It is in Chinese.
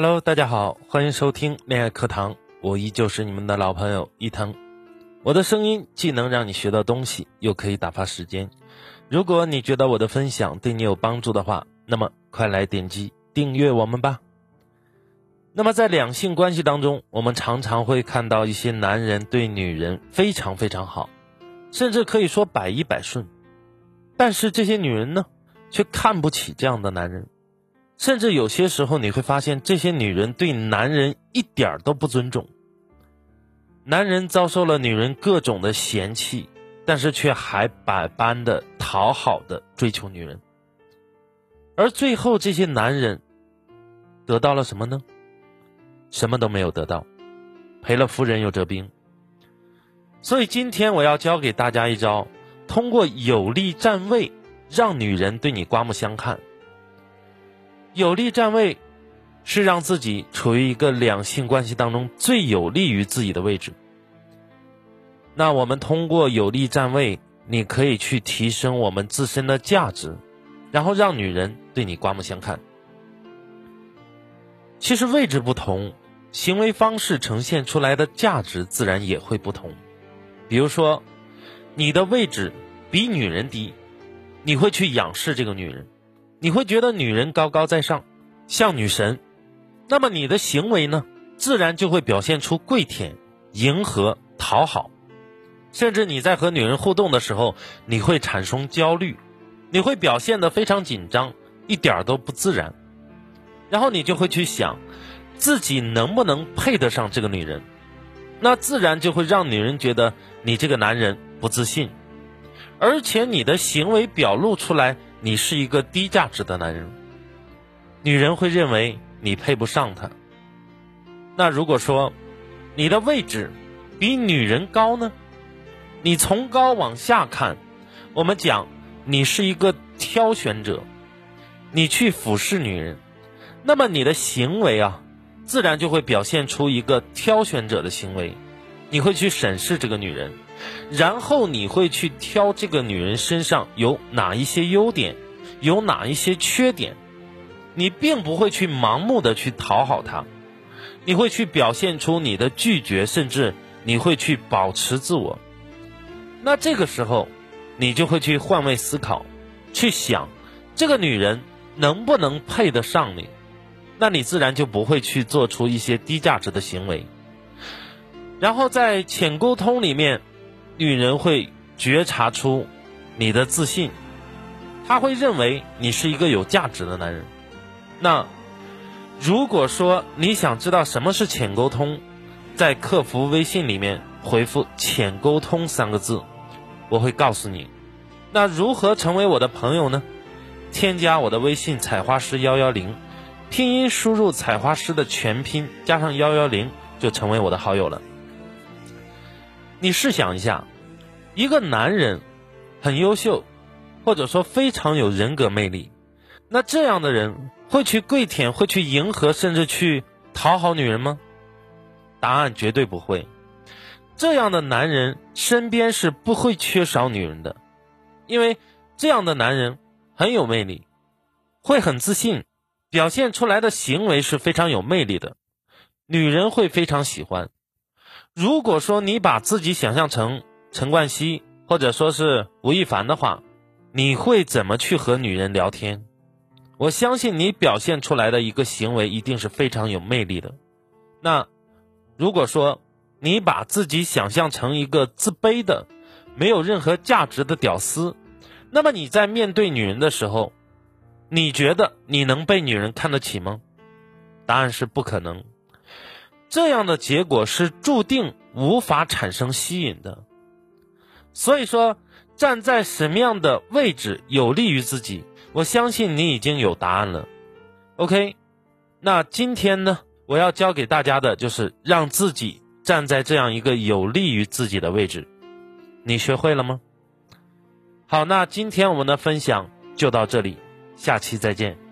Hello，大家好，欢迎收听恋爱课堂，我依旧是你们的老朋友伊藤。我的声音既能让你学到东西，又可以打发时间。如果你觉得我的分享对你有帮助的话，那么快来点击订阅我们吧。那么在两性关系当中，我们常常会看到一些男人对女人非常非常好，甚至可以说百依百顺，但是这些女人呢，却看不起这样的男人。甚至有些时候，你会发现这些女人对男人一点都不尊重。男人遭受了女人各种的嫌弃，但是却还百般的讨好的追求女人，而最后这些男人得到了什么呢？什么都没有得到，赔了夫人又折兵。所以今天我要教给大家一招，通过有力站位，让女人对你刮目相看。有利站位，是让自己处于一个两性关系当中最有利于自己的位置。那我们通过有利站位，你可以去提升我们自身的价值，然后让女人对你刮目相看。其实位置不同，行为方式呈现出来的价值自然也会不同。比如说，你的位置比女人低，你会去仰视这个女人。你会觉得女人高高在上，像女神，那么你的行为呢，自然就会表现出跪舔、迎合、讨好，甚至你在和女人互动的时候，你会产生焦虑，你会表现得非常紧张，一点都不自然，然后你就会去想，自己能不能配得上这个女人，那自然就会让女人觉得你这个男人不自信，而且你的行为表露出来。你是一个低价值的男人，女人会认为你配不上她。那如果说你的位置比女人高呢？你从高往下看，我们讲你是一个挑选者，你去俯视女人，那么你的行为啊，自然就会表现出一个挑选者的行为，你会去审视这个女人。然后你会去挑这个女人身上有哪一些优点，有哪一些缺点，你并不会去盲目的去讨好她，你会去表现出你的拒绝，甚至你会去保持自我。那这个时候，你就会去换位思考，去想这个女人能不能配得上你，那你自然就不会去做出一些低价值的行为。然后在浅沟通里面。女人会觉察出你的自信，她会认为你是一个有价值的男人。那如果说你想知道什么是浅沟通，在客服微信里面回复“浅沟通”三个字，我会告诉你。那如何成为我的朋友呢？添加我的微信“采花师幺幺零”，拼音输入“采花师”的全拼加上幺幺零，就成为我的好友了。你试想一下，一个男人很优秀，或者说非常有人格魅力，那这样的人会去跪舔、会去迎合，甚至去讨好女人吗？答案绝对不会。这样的男人身边是不会缺少女人的，因为这样的男人很有魅力，会很自信，表现出来的行为是非常有魅力的，女人会非常喜欢。如果说你把自己想象成陈冠希或者说是吴亦凡的话，你会怎么去和女人聊天？我相信你表现出来的一个行为一定是非常有魅力的。那如果说你把自己想象成一个自卑的、没有任何价值的屌丝，那么你在面对女人的时候，你觉得你能被女人看得起吗？答案是不可能。这样的结果是注定无法产生吸引的，所以说站在什么样的位置有利于自己，我相信你已经有答案了。OK，那今天呢，我要教给大家的就是让自己站在这样一个有利于自己的位置，你学会了吗？好，那今天我们的分享就到这里，下期再见。